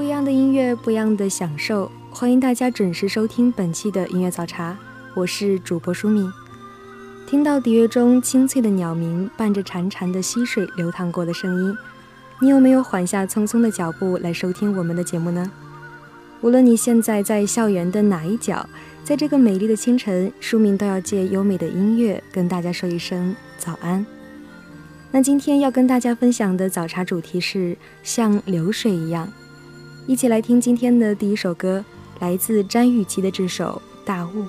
不一样的音乐，不一样的享受。欢迎大家准时收听本期的音乐早茶，我是主播舒敏。听到笛乐中清脆的鸟鸣，伴着潺潺的溪水流淌过的声音，你有没有缓下匆匆的脚步来收听我们的节目呢？无论你现在在校园的哪一角，在这个美丽的清晨，舒敏都要借优美的音乐跟大家说一声早安。那今天要跟大家分享的早茶主题是像流水一样。一起来听今天的第一首歌，来自詹雨琪的这首《大雾》。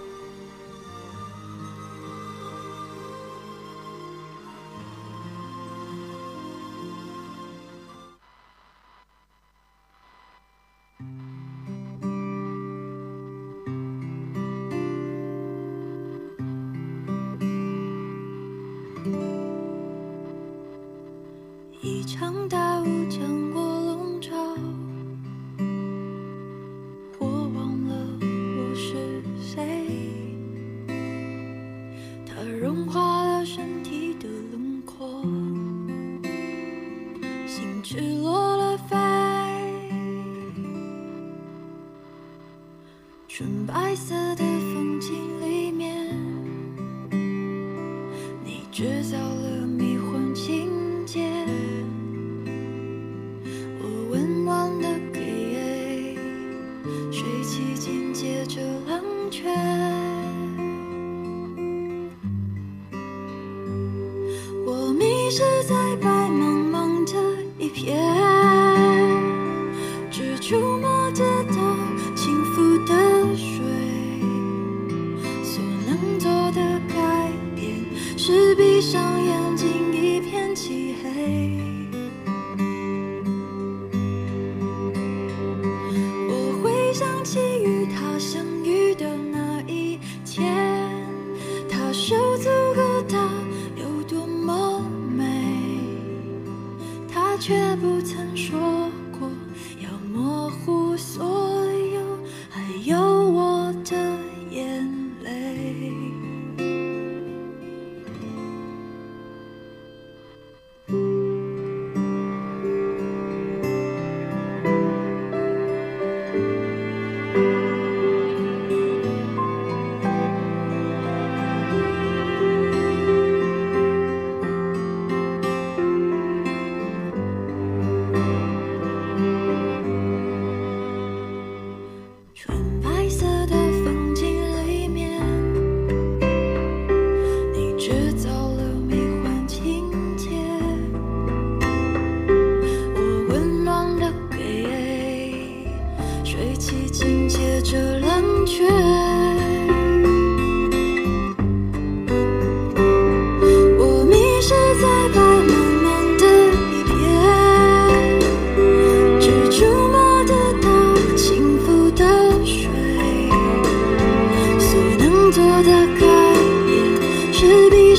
是在白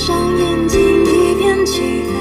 闭上眼睛，一片漆黑。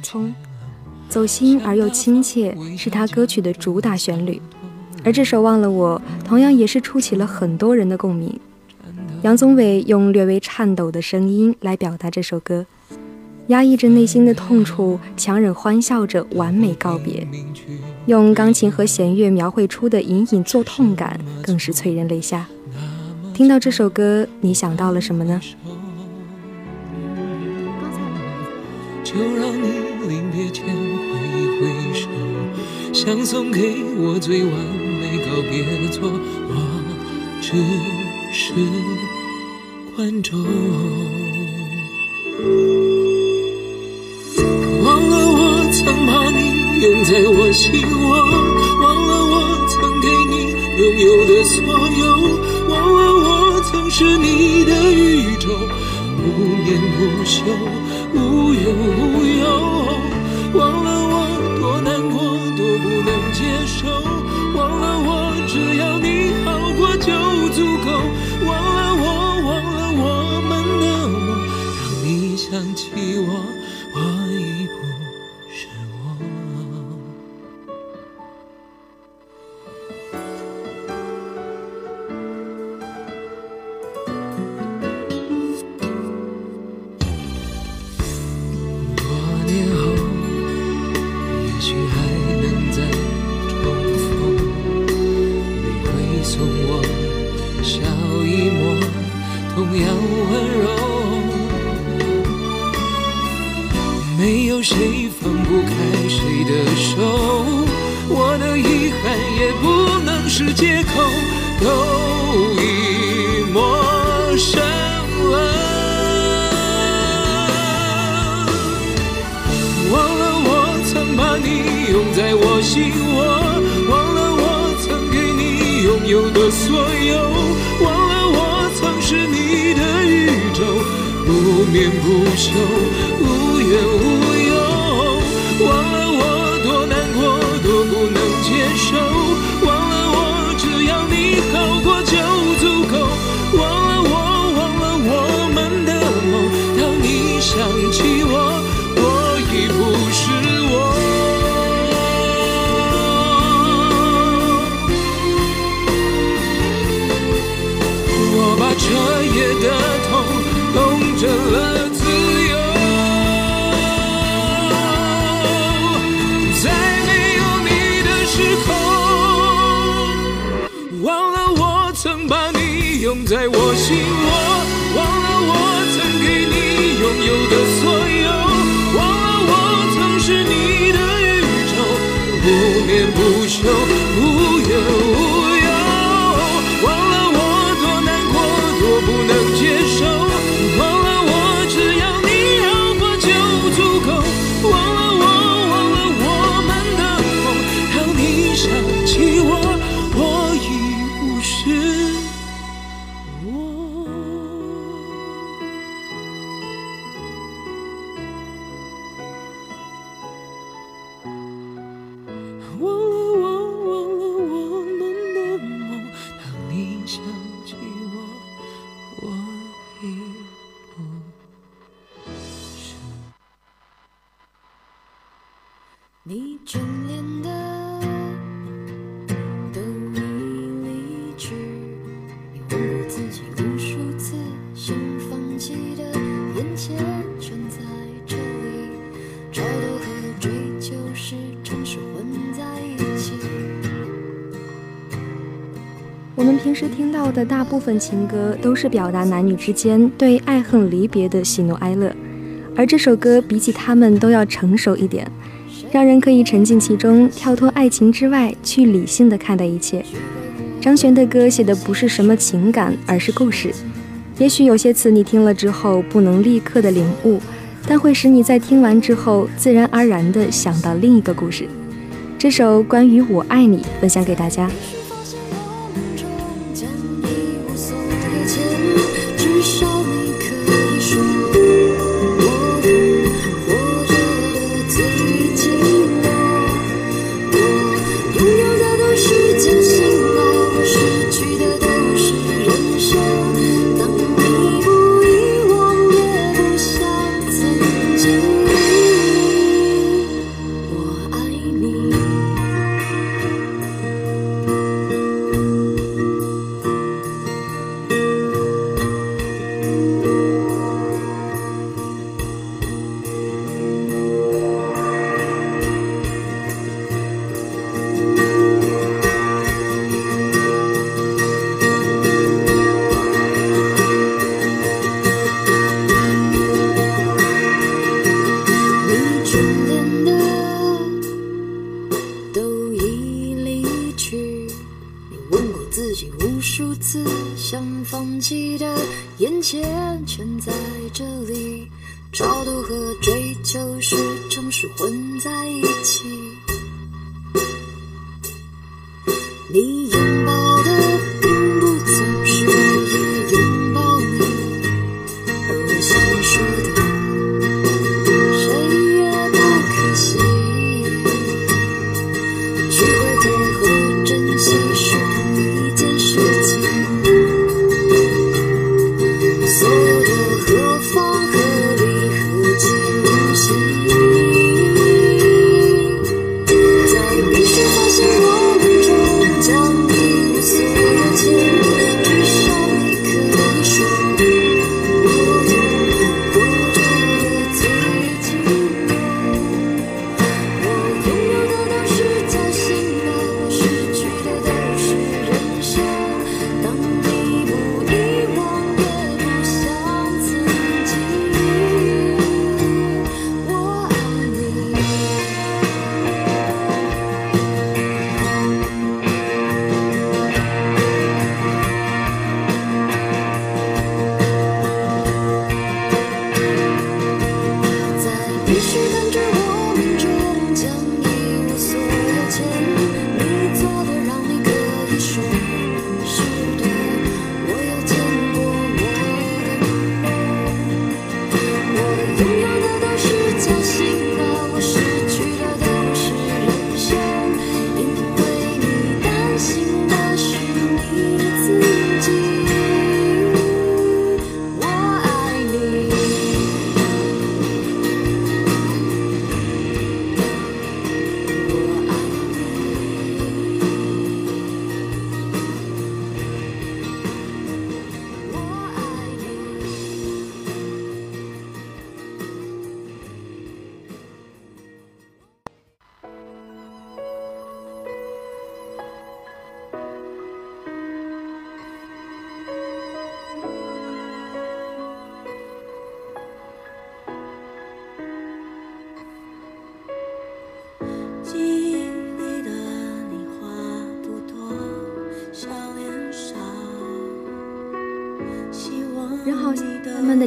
《葱》，走心而又亲切，是他歌曲的主打旋律。而这首《忘了我》同样也是触起了很多人的共鸣。杨宗纬用略微颤抖的声音来表达这首歌，压抑着内心的痛楚，强忍欢笑着完美告别。用钢琴和弦乐描绘出的隐隐作痛感，更是催人泪下。听到这首歌，你想到了什么呢？就让你临别前挥一挥手，想送给我最完美告别作，我只是观众。忘了我曾把你拥在我心窝，忘了我曾给你拥有的所有，忘了我曾是你的宇宙，不眠不休，无忧无忧。忘了我多难过，多不能接受，忘了我只要你好过就足够，有的所有，忘了我曾是你的宇宙，不眠不休，不眠不休，我们平时听到的大部分情歌都是表达男女之间对爱恨离别的喜怒哀乐，而这首歌比起他们都要成熟一点，让人可以沉浸其中，跳脱爱情之外，去理性的看待一切。张悬的歌写的不是什么情感，而是故事。也许有些词你听了之后不能立刻的领悟，但会使你在听完之后自然而然的想到另一个故事。这首关于我爱你，分享给大家。你。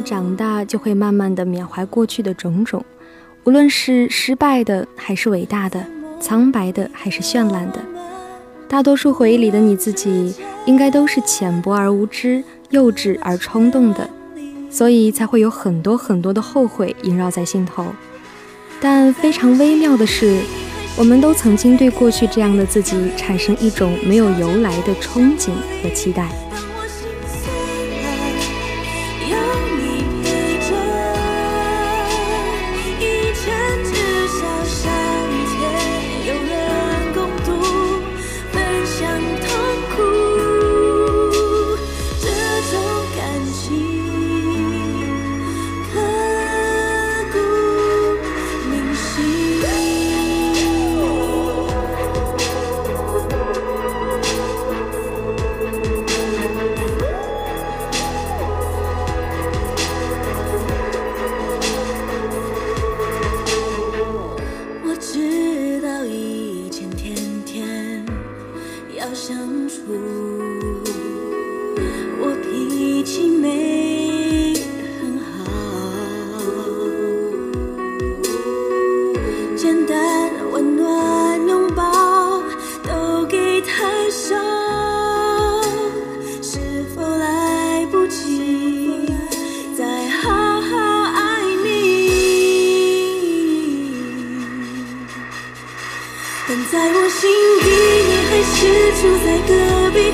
长大就会慢慢的缅怀过去的种种，无论是失败的还是伟大的，苍白的还是绚烂的，大多数回忆里的你自己，应该都是浅薄而无知、幼稚而冲动的，所以才会有很多很多的后悔萦绕在心头。但非常微妙的是，我们都曾经对过去这样的自己产生一种没有由来的憧憬和期待。住在隔壁，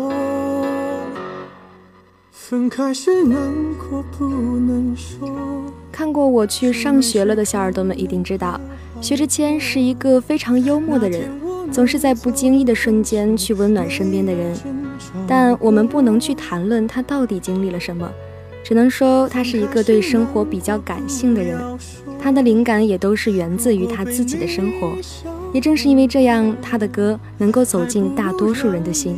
分开时难过不能说。看过我去上学了的小耳朵们一定知道，薛之谦是一个非常幽默的人，总是在不经意的瞬间去温暖身边的人。但我们不能去谈论他到底经历了什么，只能说他是一个对生活比较感性的人，他的灵感也都是源自于他自己的生活。也正是因为这样，他的歌能够走进大多数人的心。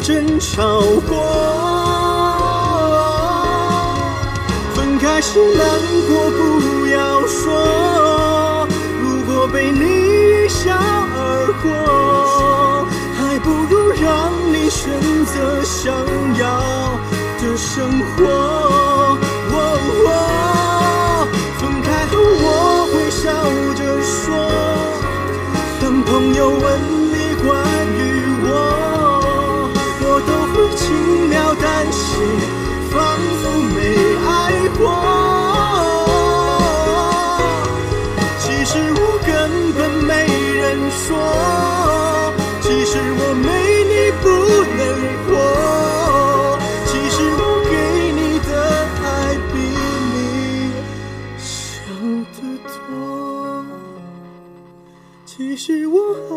争吵过。分开时难过不要说，如果被你一笑而过，还不如让你选择想要的生活。哦哦分开后我会笑着说，当朋友问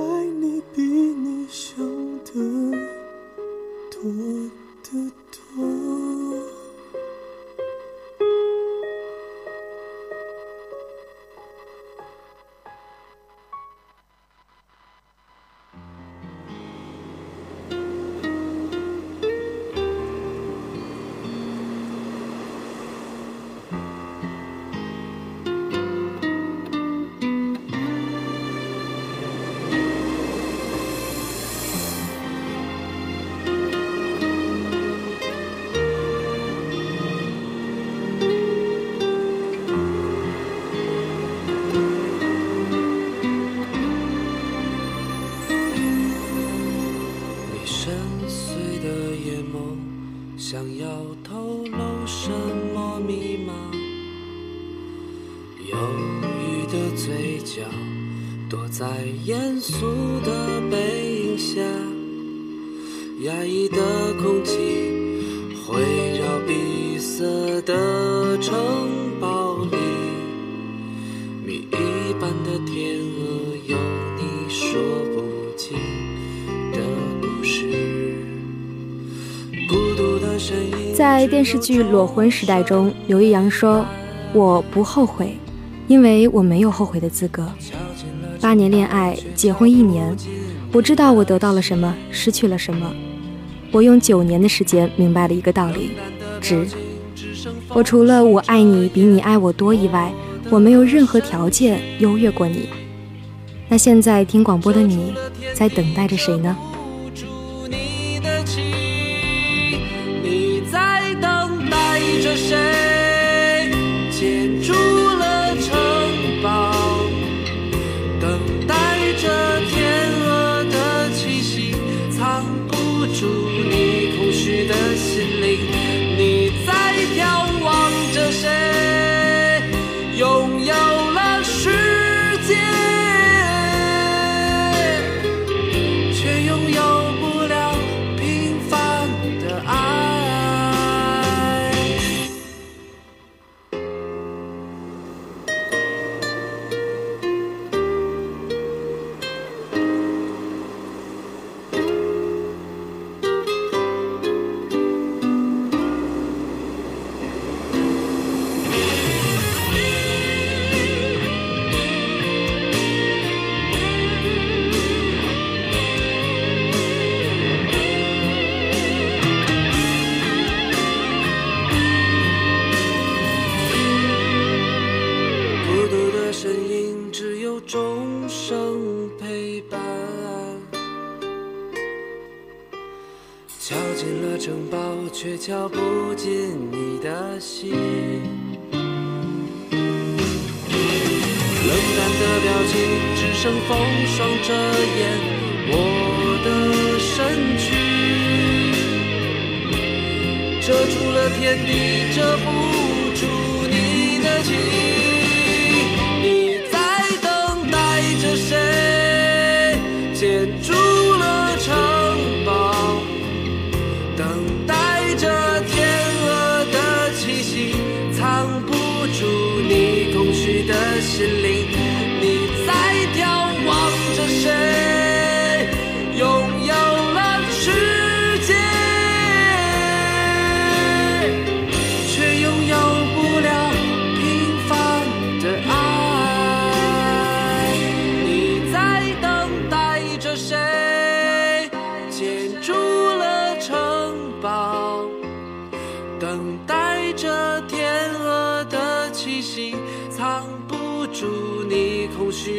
爱你比你想的多。角，躲在严肃的背影下，压抑的空气环绕闭塞的城堡里，谜一般的天鹅有你说不尽的故事。孤独的身影在电视剧《裸婚时代》中，刘易阳说：“我不后悔，因为我没有后悔的资格。八年恋爱，结婚一年，我知道我得到了什么，失去了什么。我用九年的时间明白了一个道理：值。我除了我爱你比你爱我多以外，我没有任何条件优越过你。那现在听广播的你，在等待着谁呢？”，你在等待着谁？敲不进你的心。冷淡的表情，只剩风霜遮掩我的身躯。遮住了天地，遮不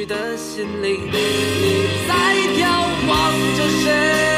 的心灵。你在眺望着谁？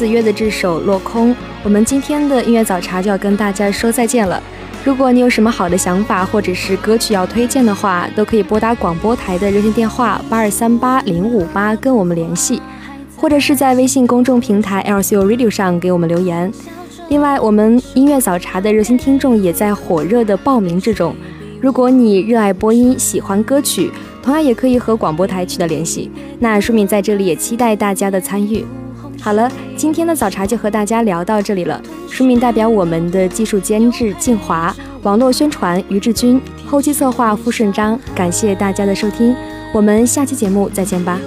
子乐的这首《落空》，我们今天的音乐早茶就要跟大家说再见了。如果你有什么好的想法或者是歌曲要推荐的话，都可以拨打广播台的热线电话八二三八零五八跟我们联系，或者是在微信公众平台 LCU Radio 上给我们留言。另外，我们音乐早茶的热心听众也在火热的报名之中。如果你热爱播音，喜欢歌曲，同样也可以和广播台取得联系。那舒敏在这里也期待大家的参与。好了，今天的早茶就和大家聊到这里了。书名代表我们的技术监制静华，网络宣传于志军，后期策划付顺章，感谢大家的收听，我们下期节目再见吧。